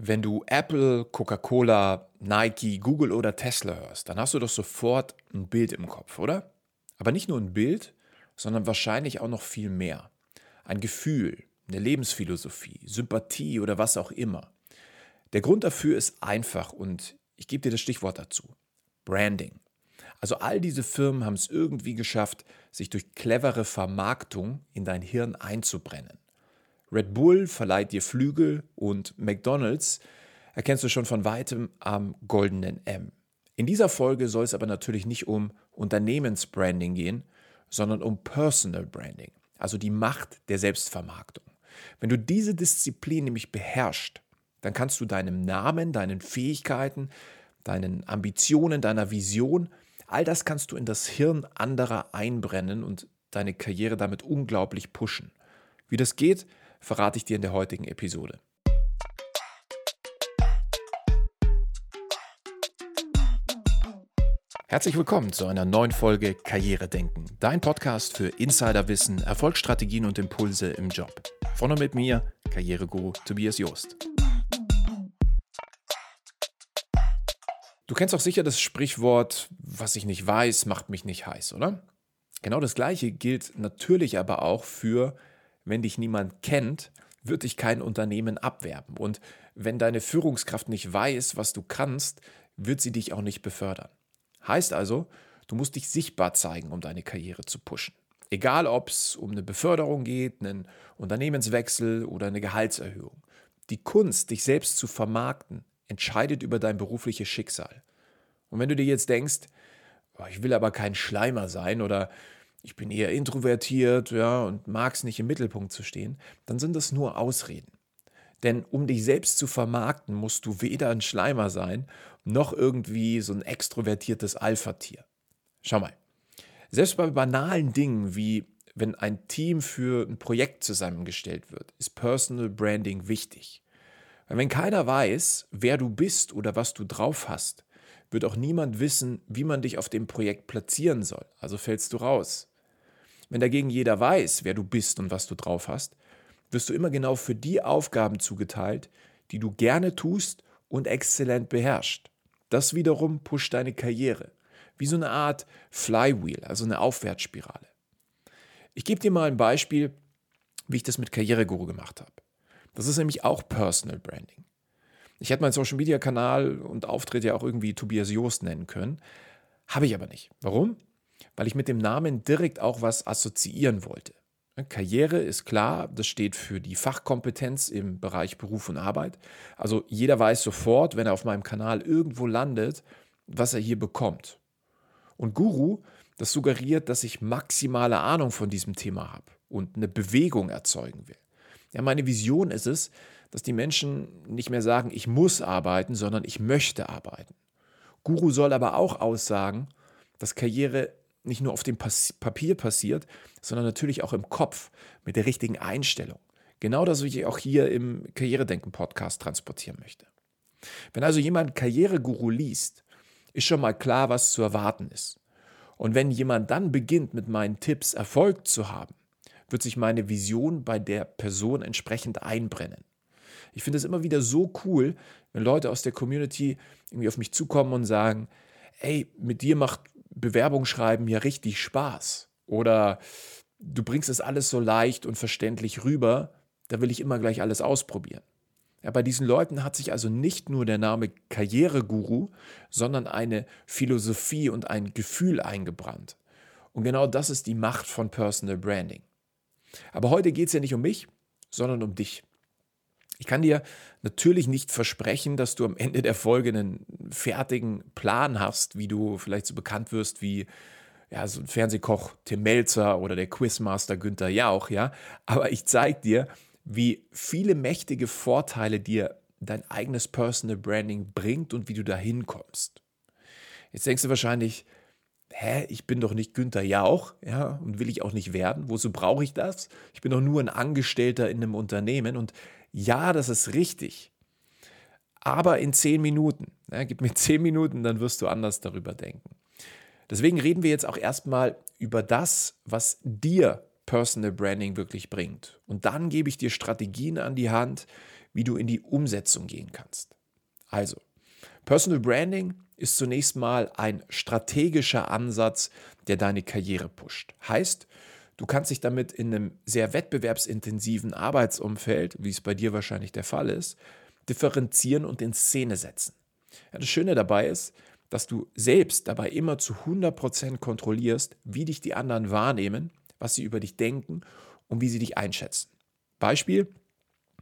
Wenn du Apple, Coca-Cola, Nike, Google oder Tesla hörst, dann hast du doch sofort ein Bild im Kopf, oder? Aber nicht nur ein Bild, sondern wahrscheinlich auch noch viel mehr. Ein Gefühl, eine Lebensphilosophie, Sympathie oder was auch immer. Der Grund dafür ist einfach und ich gebe dir das Stichwort dazu. Branding. Also all diese Firmen haben es irgendwie geschafft, sich durch clevere Vermarktung in dein Hirn einzubrennen. Red Bull verleiht dir Flügel und McDonald's erkennst du schon von weitem am goldenen M. In dieser Folge soll es aber natürlich nicht um Unternehmensbranding gehen, sondern um Personal Branding, also die Macht der Selbstvermarktung. Wenn du diese Disziplin nämlich beherrschst, dann kannst du deinem Namen, deinen Fähigkeiten, deinen Ambitionen, deiner Vision, all das kannst du in das Hirn anderer einbrennen und deine Karriere damit unglaublich pushen. Wie das geht, verrate ich dir in der heutigen Episode. Herzlich willkommen zu einer neuen Folge Karriere denken, dein Podcast für Insiderwissen, Erfolgsstrategien und Impulse im Job. Von und mit mir, Karriereguru Tobias Joost. Du kennst auch sicher das Sprichwort, was ich nicht weiß, macht mich nicht heiß, oder? Genau das gleiche gilt natürlich aber auch für wenn dich niemand kennt, wird dich kein Unternehmen abwerben. Und wenn deine Führungskraft nicht weiß, was du kannst, wird sie dich auch nicht befördern. Heißt also, du musst dich sichtbar zeigen, um deine Karriere zu pushen. Egal, ob es um eine Beförderung geht, einen Unternehmenswechsel oder eine Gehaltserhöhung. Die Kunst, dich selbst zu vermarkten, entscheidet über dein berufliches Schicksal. Und wenn du dir jetzt denkst, ich will aber kein Schleimer sein oder ich bin eher introvertiert, ja, und mag es nicht im Mittelpunkt zu stehen, dann sind das nur Ausreden. Denn um dich selbst zu vermarkten, musst du weder ein Schleimer sein, noch irgendwie so ein extrovertiertes Alpha-Tier. Schau mal. Selbst bei banalen Dingen wie wenn ein Team für ein Projekt zusammengestellt wird, ist Personal Branding wichtig. Weil wenn keiner weiß, wer du bist oder was du drauf hast, wird auch niemand wissen, wie man dich auf dem Projekt platzieren soll. Also fällst du raus. Wenn dagegen jeder weiß, wer du bist und was du drauf hast, wirst du immer genau für die Aufgaben zugeteilt, die du gerne tust und exzellent beherrschst. Das wiederum pusht deine Karriere. Wie so eine Art Flywheel, also eine Aufwärtsspirale. Ich gebe dir mal ein Beispiel, wie ich das mit Karriereguru gemacht habe. Das ist nämlich auch Personal Branding. Ich hätte meinen Social Media Kanal und Auftritt ja auch irgendwie Tobias Joost nennen können. Habe ich aber nicht. Warum? Weil ich mit dem Namen direkt auch was assoziieren wollte. Karriere ist klar, das steht für die Fachkompetenz im Bereich Beruf und Arbeit. Also jeder weiß sofort, wenn er auf meinem Kanal irgendwo landet, was er hier bekommt. Und Guru, das suggeriert, dass ich maximale Ahnung von diesem Thema habe und eine Bewegung erzeugen will. Ja, meine Vision ist es, dass die Menschen nicht mehr sagen, ich muss arbeiten, sondern ich möchte arbeiten. Guru soll aber auch aussagen, dass Karriere nicht nur auf dem Papier passiert, sondern natürlich auch im Kopf mit der richtigen Einstellung. Genau das, was ich auch hier im Karrieredenken-Podcast transportieren möchte. Wenn also jemand Karriereguru liest, ist schon mal klar, was zu erwarten ist. Und wenn jemand dann beginnt, mit meinen Tipps Erfolg zu haben, wird sich meine Vision bei der Person entsprechend einbrennen. Ich finde es immer wieder so cool, wenn Leute aus der Community irgendwie auf mich zukommen und sagen, ey, mit dir macht Bewerbung schreiben ja richtig Spaß. Oder du bringst es alles so leicht und verständlich rüber, da will ich immer gleich alles ausprobieren. Ja, bei diesen Leuten hat sich also nicht nur der Name Karriereguru, sondern eine Philosophie und ein Gefühl eingebrannt. Und genau das ist die Macht von Personal Branding. Aber heute geht es ja nicht um mich, sondern um dich. Ich kann dir natürlich nicht versprechen, dass du am Ende der Folge einen fertigen Plan hast, wie du vielleicht so bekannt wirst wie ja, so ein Fernsehkoch Tim Melzer oder der Quizmaster Günther Jauch, ja. Aber ich zeige dir, wie viele mächtige Vorteile dir dein eigenes Personal Branding bringt und wie du da hinkommst. Jetzt denkst du wahrscheinlich, hä, ich bin doch nicht Günther Jauch, ja, und will ich auch nicht werden. Wozu brauche ich das? Ich bin doch nur ein Angestellter in einem Unternehmen und ja, das ist richtig. Aber in zehn Minuten. Ja, gib mir zehn Minuten, dann wirst du anders darüber denken. Deswegen reden wir jetzt auch erstmal über das, was dir Personal Branding wirklich bringt. Und dann gebe ich dir Strategien an die Hand, wie du in die Umsetzung gehen kannst. Also, Personal Branding ist zunächst mal ein strategischer Ansatz, der deine Karriere pusht. Heißt, du kannst dich damit in einem sehr wettbewerbsintensiven Arbeitsumfeld, wie es bei dir wahrscheinlich der Fall ist, differenzieren und in Szene setzen. Ja, das Schöne dabei ist, dass du selbst dabei immer zu 100% kontrollierst, wie dich die anderen wahrnehmen, was sie über dich denken und wie sie dich einschätzen. Beispiel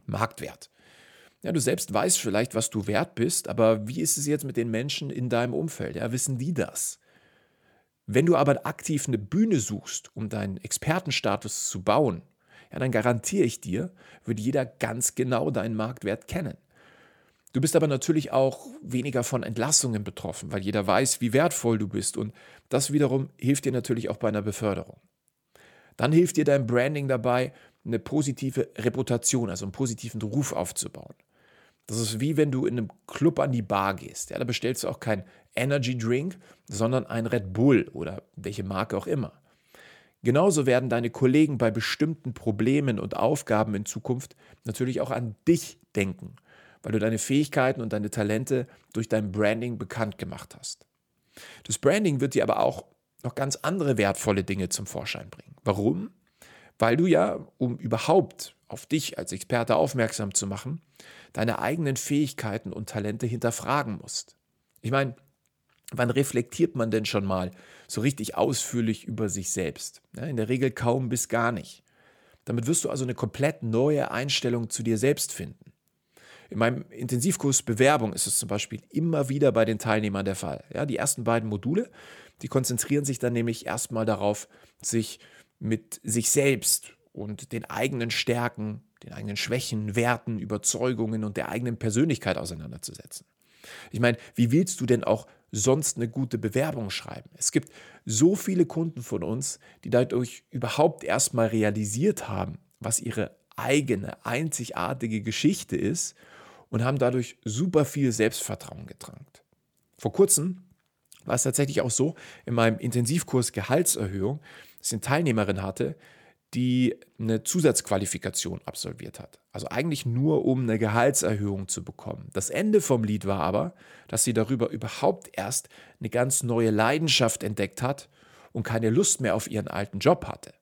Marktwert. Ja, du selbst weißt vielleicht, was du wert bist, aber wie ist es jetzt mit den Menschen in deinem Umfeld? Ja, wissen die das? Wenn du aber aktiv eine Bühne suchst, um deinen Expertenstatus zu bauen, ja, dann garantiere ich dir, wird jeder ganz genau deinen Marktwert kennen. Du bist aber natürlich auch weniger von Entlassungen betroffen, weil jeder weiß, wie wertvoll du bist und das wiederum hilft dir natürlich auch bei einer Beförderung. Dann hilft dir dein Branding dabei, eine positive Reputation, also einen positiven Ruf aufzubauen. Das ist wie wenn du in einem Club an die Bar gehst. Ja, da bestellst du auch kein Energy Drink, sondern ein Red Bull oder welche Marke auch immer. Genauso werden deine Kollegen bei bestimmten Problemen und Aufgaben in Zukunft natürlich auch an dich denken, weil du deine Fähigkeiten und deine Talente durch dein Branding bekannt gemacht hast. Das Branding wird dir aber auch noch ganz andere wertvolle Dinge zum Vorschein bringen. Warum? Weil du ja, um überhaupt auf dich als Experte aufmerksam zu machen, deine eigenen Fähigkeiten und Talente hinterfragen musst. Ich meine, wann reflektiert man denn schon mal so richtig ausführlich über sich selbst? In der Regel kaum bis gar nicht. Damit wirst du also eine komplett neue Einstellung zu dir selbst finden. In meinem Intensivkurs Bewerbung ist es zum Beispiel immer wieder bei den Teilnehmern der Fall. Ja, die ersten beiden Module, die konzentrieren sich dann nämlich erstmal darauf, sich mit sich selbst und den eigenen Stärken, den eigenen Schwächen, Werten, Überzeugungen und der eigenen Persönlichkeit auseinanderzusetzen. Ich meine, wie willst du denn auch sonst eine gute Bewerbung schreiben? Es gibt so viele Kunden von uns, die dadurch überhaupt erstmal realisiert haben, was ihre eigene, einzigartige Geschichte ist und haben dadurch super viel Selbstvertrauen getrankt. Vor kurzem war es tatsächlich auch so, in meinem Intensivkurs Gehaltserhöhung, dass ich eine Teilnehmerin hatte, die eine Zusatzqualifikation absolviert hat. Also eigentlich nur, um eine Gehaltserhöhung zu bekommen. Das Ende vom Lied war aber, dass sie darüber überhaupt erst eine ganz neue Leidenschaft entdeckt hat und keine Lust mehr auf ihren alten Job hatte.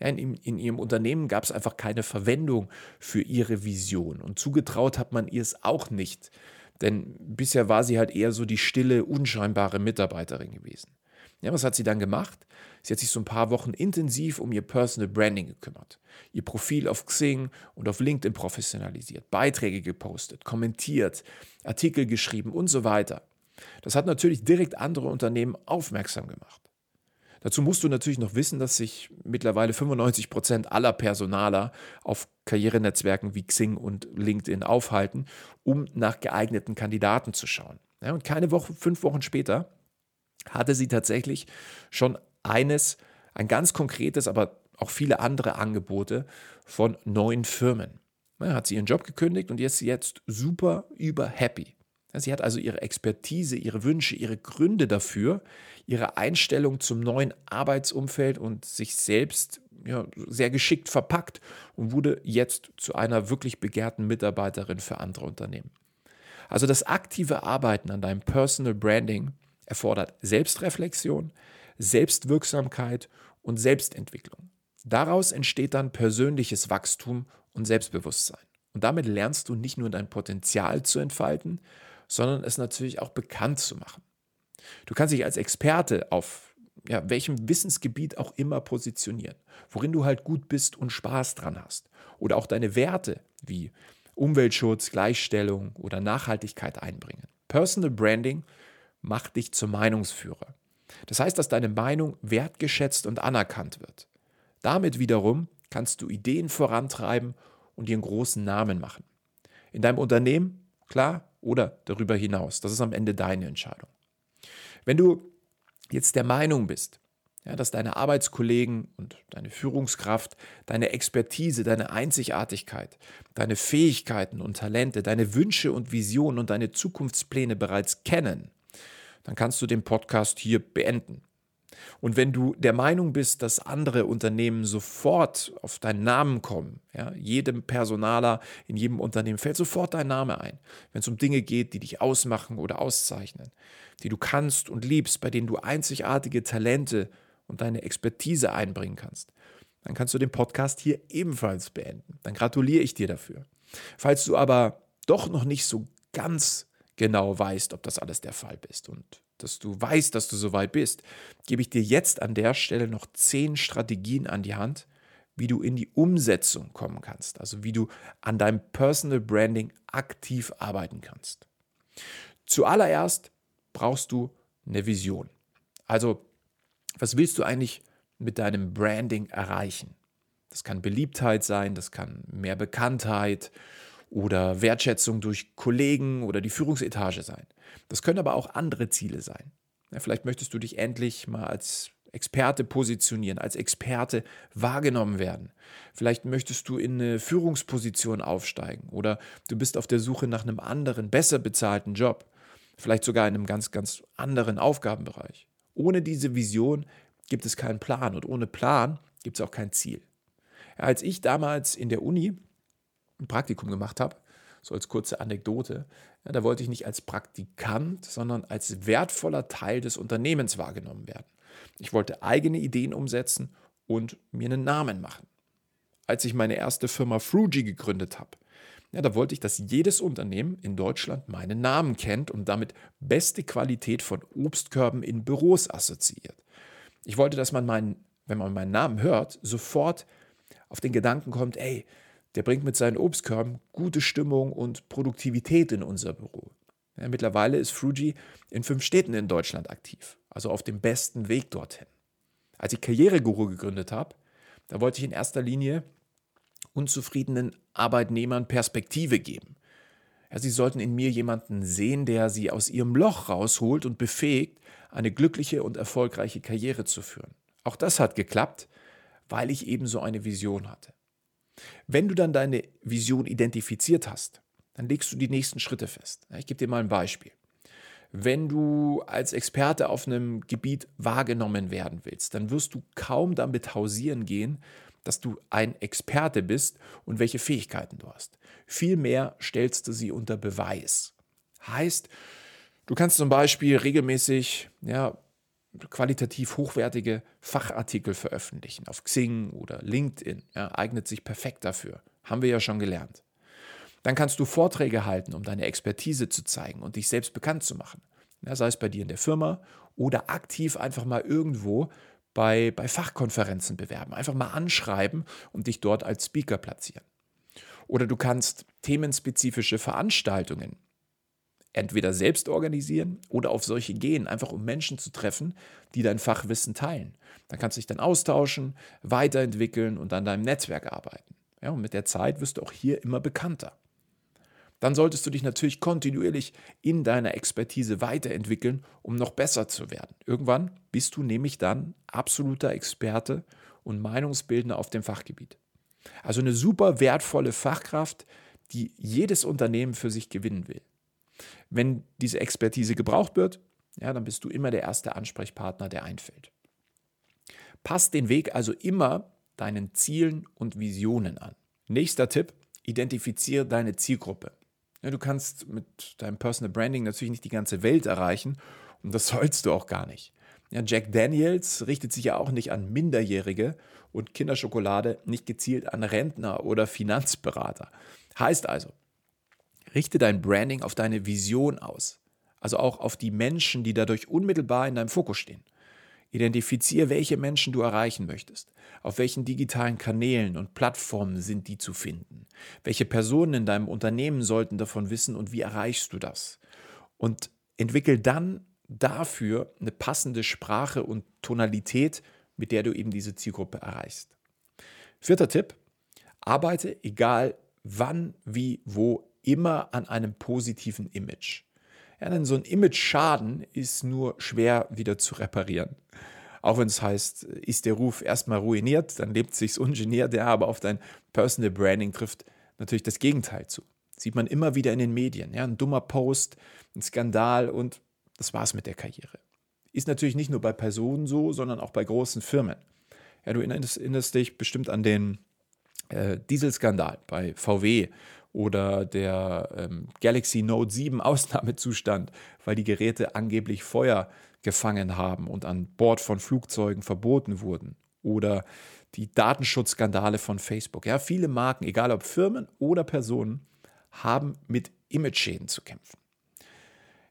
In, in, ihrem Unternehmen gab es einfach keine Verwendung für ihre Vision und zugetraut hat man ihr es auch nicht. Denn bisher war sie halt eher so die stille, unscheinbare Mitarbeiterin gewesen. Ja, was hat sie dann gemacht? Sie hat sich so ein paar Wochen intensiv um ihr Personal Branding gekümmert, ihr Profil auf Xing und auf LinkedIn professionalisiert, Beiträge gepostet, kommentiert, Artikel geschrieben und so weiter. Das hat natürlich direkt andere Unternehmen aufmerksam gemacht. Dazu musst du natürlich noch wissen, dass sich mittlerweile 95 Prozent aller Personaler auf Karrierenetzwerken wie Xing und LinkedIn aufhalten, um nach geeigneten Kandidaten zu schauen. Ja, und keine Woche, fünf Wochen später hatte sie tatsächlich schon eines, ein ganz konkretes, aber auch viele andere Angebote von neuen Firmen. Ja, hat sie ihren Job gekündigt und ist jetzt super über happy. Sie hat also ihre Expertise, ihre Wünsche, ihre Gründe dafür, ihre Einstellung zum neuen Arbeitsumfeld und sich selbst ja, sehr geschickt verpackt und wurde jetzt zu einer wirklich begehrten Mitarbeiterin für andere Unternehmen. Also das aktive Arbeiten an deinem Personal Branding erfordert Selbstreflexion, Selbstwirksamkeit und Selbstentwicklung. Daraus entsteht dann persönliches Wachstum und Selbstbewusstsein. Und damit lernst du nicht nur dein Potenzial zu entfalten, sondern es natürlich auch bekannt zu machen. Du kannst dich als Experte auf ja, welchem Wissensgebiet auch immer positionieren, worin du halt gut bist und Spaß dran hast. Oder auch deine Werte wie Umweltschutz, Gleichstellung oder Nachhaltigkeit einbringen. Personal Branding macht dich zum Meinungsführer. Das heißt, dass deine Meinung wertgeschätzt und anerkannt wird. Damit wiederum kannst du Ideen vorantreiben und dir einen großen Namen machen. In deinem Unternehmen, klar, oder darüber hinaus. Das ist am Ende deine Entscheidung. Wenn du jetzt der Meinung bist, ja, dass deine Arbeitskollegen und deine Führungskraft, deine Expertise, deine Einzigartigkeit, deine Fähigkeiten und Talente, deine Wünsche und Visionen und deine Zukunftspläne bereits kennen, dann kannst du den Podcast hier beenden. Und wenn du der Meinung bist, dass andere Unternehmen sofort auf deinen Namen kommen, ja, jedem Personaler in jedem Unternehmen fällt sofort dein Name ein, wenn es um Dinge geht, die dich ausmachen oder auszeichnen, die du kannst und liebst, bei denen du einzigartige Talente und deine Expertise einbringen kannst, dann kannst du den Podcast hier ebenfalls beenden. Dann gratuliere ich dir dafür. Falls du aber doch noch nicht so ganz genau weißt, ob das alles der Fall ist und dass du weißt, dass du soweit bist, gebe ich dir jetzt an der Stelle noch zehn Strategien an die Hand, wie du in die Umsetzung kommen kannst, also wie du an deinem Personal Branding aktiv arbeiten kannst. Zuallererst brauchst du eine Vision. Also, was willst du eigentlich mit deinem Branding erreichen? Das kann Beliebtheit sein, das kann mehr Bekanntheit oder Wertschätzung durch Kollegen oder die Führungsetage sein. Das können aber auch andere Ziele sein. Ja, vielleicht möchtest du dich endlich mal als Experte positionieren, als Experte wahrgenommen werden. Vielleicht möchtest du in eine Führungsposition aufsteigen oder du bist auf der Suche nach einem anderen, besser bezahlten Job. Vielleicht sogar in einem ganz, ganz anderen Aufgabenbereich. Ohne diese Vision gibt es keinen Plan und ohne Plan gibt es auch kein Ziel. Ja, als ich damals in der Uni ein Praktikum gemacht habe, so als kurze Anekdote, ja, da wollte ich nicht als Praktikant, sondern als wertvoller Teil des Unternehmens wahrgenommen werden. Ich wollte eigene Ideen umsetzen und mir einen Namen machen. Als ich meine erste Firma Fruji gegründet habe, ja, da wollte ich, dass jedes Unternehmen in Deutschland meinen Namen kennt und damit beste Qualität von Obstkörben in Büros assoziiert. Ich wollte, dass man meinen, wenn man meinen Namen hört, sofort auf den Gedanken kommt, ey, der bringt mit seinen Obstkörben gute Stimmung und Produktivität in unser Büro. Ja, mittlerweile ist Fruji in fünf Städten in Deutschland aktiv, also auf dem besten Weg dorthin. Als ich Karriereguru gegründet habe, da wollte ich in erster Linie unzufriedenen Arbeitnehmern Perspektive geben. Ja, sie sollten in mir jemanden sehen, der sie aus ihrem Loch rausholt und befähigt, eine glückliche und erfolgreiche Karriere zu führen. Auch das hat geklappt, weil ich eben so eine Vision hatte. Wenn du dann deine Vision identifiziert hast, dann legst du die nächsten Schritte fest. Ich gebe dir mal ein Beispiel. Wenn du als Experte auf einem Gebiet wahrgenommen werden willst, dann wirst du kaum damit hausieren gehen, dass du ein Experte bist und welche Fähigkeiten du hast. Vielmehr stellst du sie unter Beweis. Heißt, du kannst zum Beispiel regelmäßig ja, qualitativ hochwertige Fachartikel veröffentlichen auf Xing oder LinkedIn. Ja, eignet sich perfekt dafür. Haben wir ja schon gelernt. Dann kannst du Vorträge halten, um deine Expertise zu zeigen und dich selbst bekannt zu machen. Ja, sei es bei dir in der Firma oder aktiv einfach mal irgendwo bei, bei Fachkonferenzen bewerben. Einfach mal anschreiben und dich dort als Speaker platzieren. Oder du kannst themenspezifische Veranstaltungen entweder selbst organisieren oder auf solche gehen, einfach um Menschen zu treffen, die dein Fachwissen teilen. Da kannst du dich dann austauschen, weiterentwickeln und an deinem Netzwerk arbeiten. Ja, und mit der Zeit wirst du auch hier immer bekannter. Dann solltest du dich natürlich kontinuierlich in deiner Expertise weiterentwickeln, um noch besser zu werden. Irgendwann bist du nämlich dann absoluter Experte und Meinungsbildner auf dem Fachgebiet. Also eine super wertvolle Fachkraft, die jedes Unternehmen für sich gewinnen will. Wenn diese Expertise gebraucht wird, ja, dann bist du immer der erste Ansprechpartner, der einfällt. Passt den Weg also immer deinen Zielen und Visionen an. Nächster Tipp, identifiziere deine Zielgruppe. Ja, du kannst mit deinem Personal Branding natürlich nicht die ganze Welt erreichen und das sollst du auch gar nicht. Ja, Jack Daniels richtet sich ja auch nicht an Minderjährige und Kinderschokolade nicht gezielt an Rentner oder Finanzberater. Heißt also, richte dein Branding auf deine Vision aus, also auch auf die Menschen, die dadurch unmittelbar in deinem Fokus stehen. Identifiziere, welche Menschen du erreichen möchtest. Auf welchen digitalen Kanälen und Plattformen sind die zu finden? Welche Personen in deinem Unternehmen sollten davon wissen und wie erreichst du das? Und entwickel dann dafür eine passende Sprache und Tonalität, mit der du eben diese Zielgruppe erreichst. Vierter Tipp, arbeite egal wann, wie, wo immer an einem positiven Image. Ja, denn so ein Image-Schaden ist nur schwer wieder zu reparieren. Auch wenn es heißt, ist der Ruf erstmal ruiniert, dann lebt es sich ungeniert, der aber auf dein Personal Branding trifft natürlich das Gegenteil zu. Sieht man immer wieder in den Medien. Ja, ein dummer Post, ein Skandal und das war's mit der Karriere. Ist natürlich nicht nur bei Personen so, sondern auch bei großen Firmen. Ja, du erinnerst, erinnerst dich bestimmt an den äh, Dieselskandal bei VW oder der ähm, Galaxy Note 7 Ausnahmezustand, weil die Geräte angeblich Feuer gefangen haben und an Bord von Flugzeugen verboten wurden. Oder die Datenschutzskandale von Facebook. Ja, viele Marken, egal ob Firmen oder Personen, haben mit Image-Schäden zu kämpfen.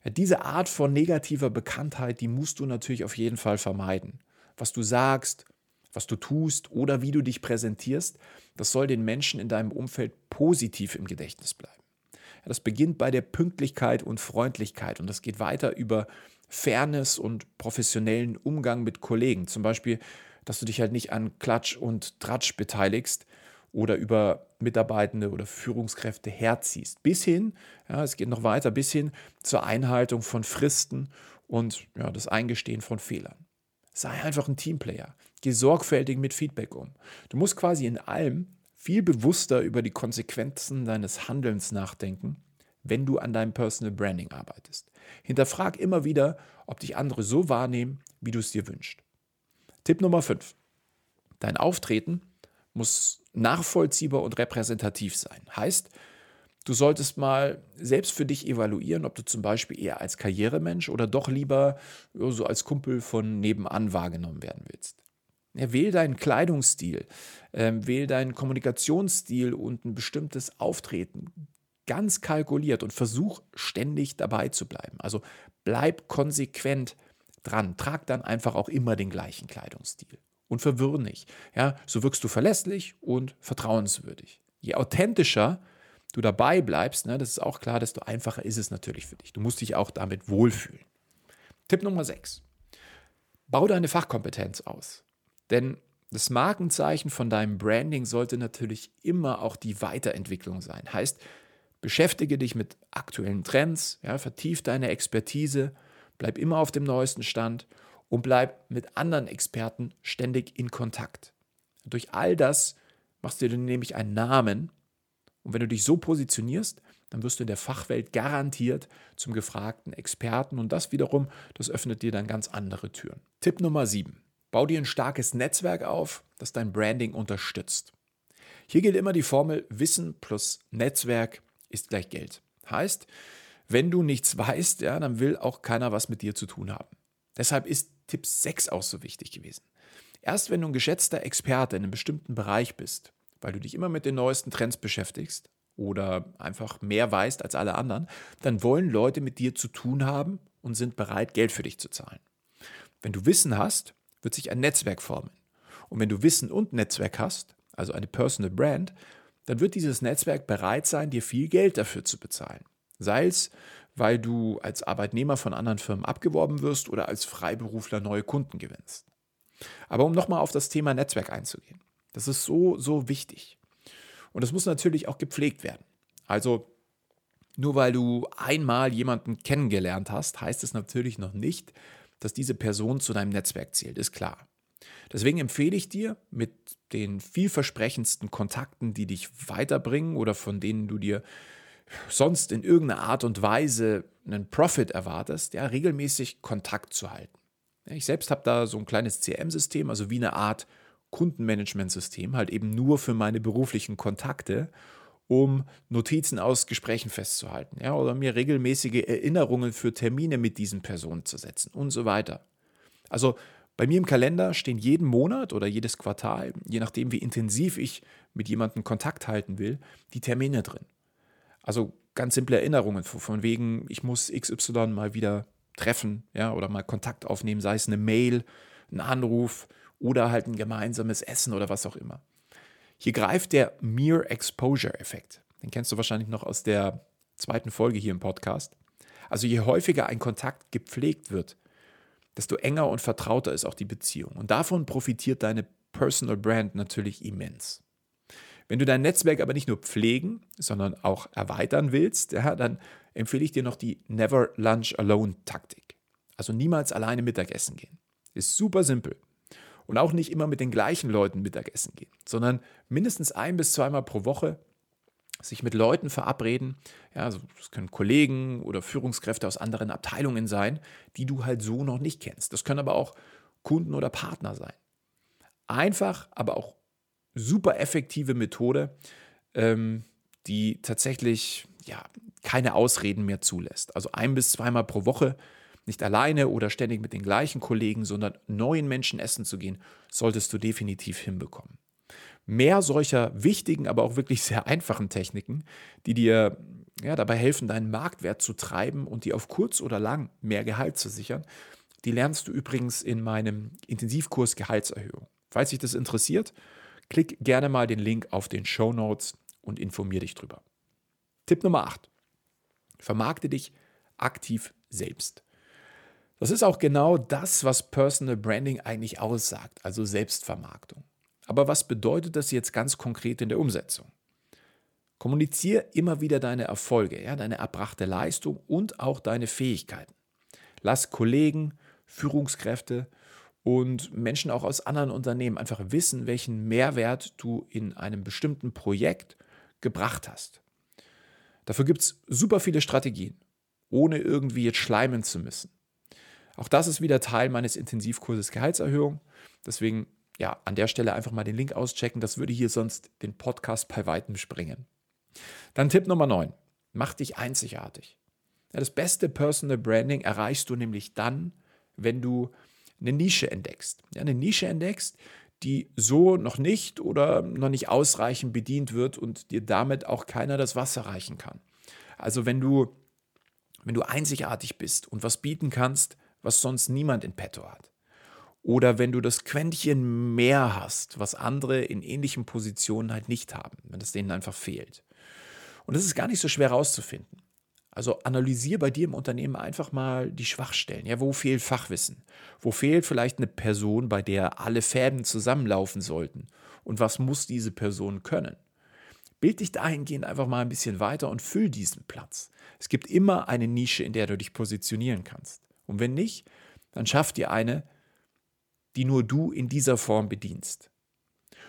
Ja, diese Art von negativer Bekanntheit, die musst du natürlich auf jeden Fall vermeiden. Was du sagst, was du tust oder wie du dich präsentierst, das soll den Menschen in deinem Umfeld positiv im Gedächtnis bleiben. Das beginnt bei der Pünktlichkeit und Freundlichkeit und das geht weiter über Fairness und professionellen Umgang mit Kollegen. Zum Beispiel, dass du dich halt nicht an Klatsch und Tratsch beteiligst oder über Mitarbeitende oder Führungskräfte herziehst. Bis hin, ja, es geht noch weiter, bis hin zur Einhaltung von Fristen und ja, das Eingestehen von Fehlern. Sei einfach ein Teamplayer. Geh sorgfältig mit Feedback um. Du musst quasi in allem viel bewusster über die Konsequenzen deines Handelns nachdenken, wenn du an deinem Personal Branding arbeitest. Hinterfrag immer wieder, ob dich andere so wahrnehmen, wie du es dir wünschst. Tipp Nummer 5. Dein Auftreten muss nachvollziehbar und repräsentativ sein. Heißt, du solltest mal selbst für dich evaluieren, ob du zum Beispiel eher als Karrieremensch oder doch lieber so als Kumpel von nebenan wahrgenommen werden willst. Ja, wähl deinen Kleidungsstil, äh, wähl deinen Kommunikationsstil und ein bestimmtes Auftreten ganz kalkuliert und versuch ständig dabei zu bleiben. Also bleib konsequent dran. Trag dann einfach auch immer den gleichen Kleidungsstil und verwirr nicht. Ja, so wirkst du verlässlich und vertrauenswürdig. Je authentischer du dabei bleibst, ne, das ist auch klar, desto einfacher ist es natürlich für dich. Du musst dich auch damit wohlfühlen. Tipp Nummer 6. Bau deine Fachkompetenz aus. Denn das Markenzeichen von deinem Branding sollte natürlich immer auch die Weiterentwicklung sein. Heißt, beschäftige dich mit aktuellen Trends, ja, vertief deine Expertise, bleib immer auf dem neuesten Stand und bleib mit anderen Experten ständig in Kontakt. Durch all das machst du dir nämlich einen Namen und wenn du dich so positionierst, dann wirst du in der Fachwelt garantiert zum gefragten Experten und das wiederum, das öffnet dir dann ganz andere Türen. Tipp Nummer 7. Bau dir ein starkes Netzwerk auf, das dein Branding unterstützt. Hier gilt immer die Formel Wissen plus Netzwerk ist gleich Geld. Heißt, wenn du nichts weißt, ja, dann will auch keiner was mit dir zu tun haben. Deshalb ist Tipp 6 auch so wichtig gewesen. Erst wenn du ein geschätzter Experte in einem bestimmten Bereich bist, weil du dich immer mit den neuesten Trends beschäftigst oder einfach mehr weißt als alle anderen, dann wollen Leute mit dir zu tun haben und sind bereit, Geld für dich zu zahlen. Wenn du Wissen hast, wird sich ein Netzwerk formen. Und wenn du Wissen und Netzwerk hast, also eine Personal Brand, dann wird dieses Netzwerk bereit sein, dir viel Geld dafür zu bezahlen. Sei es, weil du als Arbeitnehmer von anderen Firmen abgeworben wirst oder als Freiberufler neue Kunden gewinnst. Aber um nochmal auf das Thema Netzwerk einzugehen. Das ist so, so wichtig. Und das muss natürlich auch gepflegt werden. Also nur weil du einmal jemanden kennengelernt hast, heißt es natürlich noch nicht, dass diese Person zu deinem Netzwerk zählt, ist klar. Deswegen empfehle ich dir, mit den vielversprechendsten Kontakten, die dich weiterbringen oder von denen du dir sonst in irgendeiner Art und Weise einen Profit erwartest, ja, regelmäßig Kontakt zu halten. Ich selbst habe da so ein kleines CM-System, also wie eine Art Kundenmanagementsystem, halt eben nur für meine beruflichen Kontakte, um Notizen aus Gesprächen festzuhalten, ja, oder mir regelmäßige Erinnerungen für Termine mit diesen Personen zu setzen und so weiter. Also bei mir im Kalender stehen jeden Monat oder jedes Quartal, je nachdem wie intensiv ich mit jemandem Kontakt halten will, die Termine drin. Also ganz simple Erinnerungen von wegen, ich muss XY mal wieder treffen, ja, oder mal Kontakt aufnehmen, sei es eine Mail, ein Anruf oder halt ein gemeinsames Essen oder was auch immer. Hier greift der Mere Exposure Effekt. Den kennst du wahrscheinlich noch aus der zweiten Folge hier im Podcast. Also je häufiger ein Kontakt gepflegt wird, desto enger und vertrauter ist auch die Beziehung. Und davon profitiert deine Personal Brand natürlich immens. Wenn du dein Netzwerk aber nicht nur pflegen, sondern auch erweitern willst, ja, dann empfehle ich dir noch die Never Lunch Alone Taktik. Also niemals alleine Mittagessen gehen. Ist super simpel. Und auch nicht immer mit den gleichen Leuten Mittagessen gehen, sondern mindestens ein bis zweimal pro Woche sich mit Leuten verabreden, ja, also das können Kollegen oder Führungskräfte aus anderen Abteilungen sein, die du halt so noch nicht kennst. Das können aber auch Kunden oder Partner sein. Einfach, aber auch super effektive Methode, ähm, die tatsächlich ja, keine Ausreden mehr zulässt. Also ein bis zweimal pro Woche nicht alleine oder ständig mit den gleichen Kollegen, sondern neuen Menschen essen zu gehen, solltest du definitiv hinbekommen. Mehr solcher wichtigen, aber auch wirklich sehr einfachen Techniken, die dir ja, dabei helfen, deinen Marktwert zu treiben und dir auf kurz oder lang mehr Gehalt zu sichern, die lernst du übrigens in meinem Intensivkurs Gehaltserhöhung. Falls dich das interessiert, klick gerne mal den Link auf den Show Notes und informier dich drüber. Tipp Nummer 8. Vermarkte dich aktiv selbst. Das ist auch genau das, was Personal Branding eigentlich aussagt, also Selbstvermarktung. Aber was bedeutet das jetzt ganz konkret in der Umsetzung? Kommuniziere immer wieder deine Erfolge, ja, deine erbrachte Leistung und auch deine Fähigkeiten. Lass Kollegen, Führungskräfte und Menschen auch aus anderen Unternehmen einfach wissen, welchen Mehrwert du in einem bestimmten Projekt gebracht hast. Dafür gibt es super viele Strategien, ohne irgendwie jetzt schleimen zu müssen. Auch das ist wieder Teil meines Intensivkurses Gehaltserhöhung. Deswegen, ja, an der Stelle einfach mal den Link auschecken. Das würde hier sonst den Podcast bei weitem springen. Dann Tipp Nummer 9. Mach dich einzigartig. Ja, das beste Personal Branding erreichst du nämlich dann, wenn du eine Nische entdeckst. Ja, eine Nische entdeckst, die so noch nicht oder noch nicht ausreichend bedient wird und dir damit auch keiner das Wasser reichen kann. Also wenn du, wenn du einzigartig bist und was bieten kannst, was sonst niemand in petto hat. Oder wenn du das Quäntchen mehr hast, was andere in ähnlichen Positionen halt nicht haben, wenn es denen einfach fehlt. Und das ist gar nicht so schwer herauszufinden. Also analysier bei dir im Unternehmen einfach mal die Schwachstellen. Ja, wo fehlt Fachwissen? Wo fehlt vielleicht eine Person, bei der alle Fäden zusammenlaufen sollten? Und was muss diese Person können? Bild dich dahingehend einfach mal ein bisschen weiter und füll diesen Platz. Es gibt immer eine Nische, in der du dich positionieren kannst. Und wenn nicht, dann schaff dir eine, die nur du in dieser Form bedienst.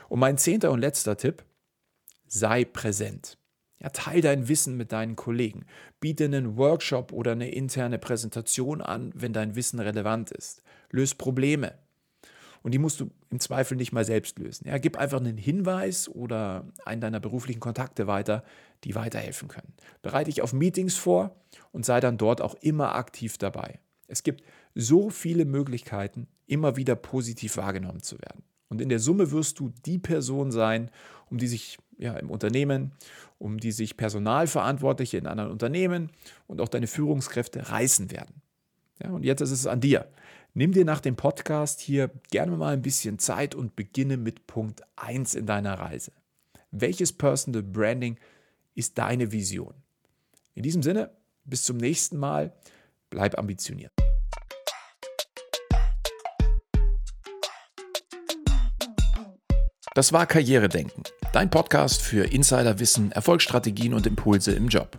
Und mein zehnter und letzter Tipp, sei präsent. Ja, teil dein Wissen mit deinen Kollegen. Biete einen Workshop oder eine interne Präsentation an, wenn dein Wissen relevant ist. Löse Probleme. Und die musst du im Zweifel nicht mal selbst lösen. Ja, gib einfach einen Hinweis oder einen deiner beruflichen Kontakte weiter, die weiterhelfen können. Bereite dich auf Meetings vor und sei dann dort auch immer aktiv dabei. Es gibt so viele Möglichkeiten, immer wieder positiv wahrgenommen zu werden. Und in der Summe wirst du die Person sein, um die sich ja, im Unternehmen, um die sich Personalverantwortliche in anderen Unternehmen und auch deine Führungskräfte reißen werden. Ja, und jetzt ist es an dir. Nimm dir nach dem Podcast hier gerne mal ein bisschen Zeit und beginne mit Punkt 1 in deiner Reise. Welches Personal Branding ist deine Vision? In diesem Sinne, bis zum nächsten Mal, bleib ambitioniert. Das war Karrieredenken, dein Podcast für Insiderwissen, Erfolgsstrategien und Impulse im Job.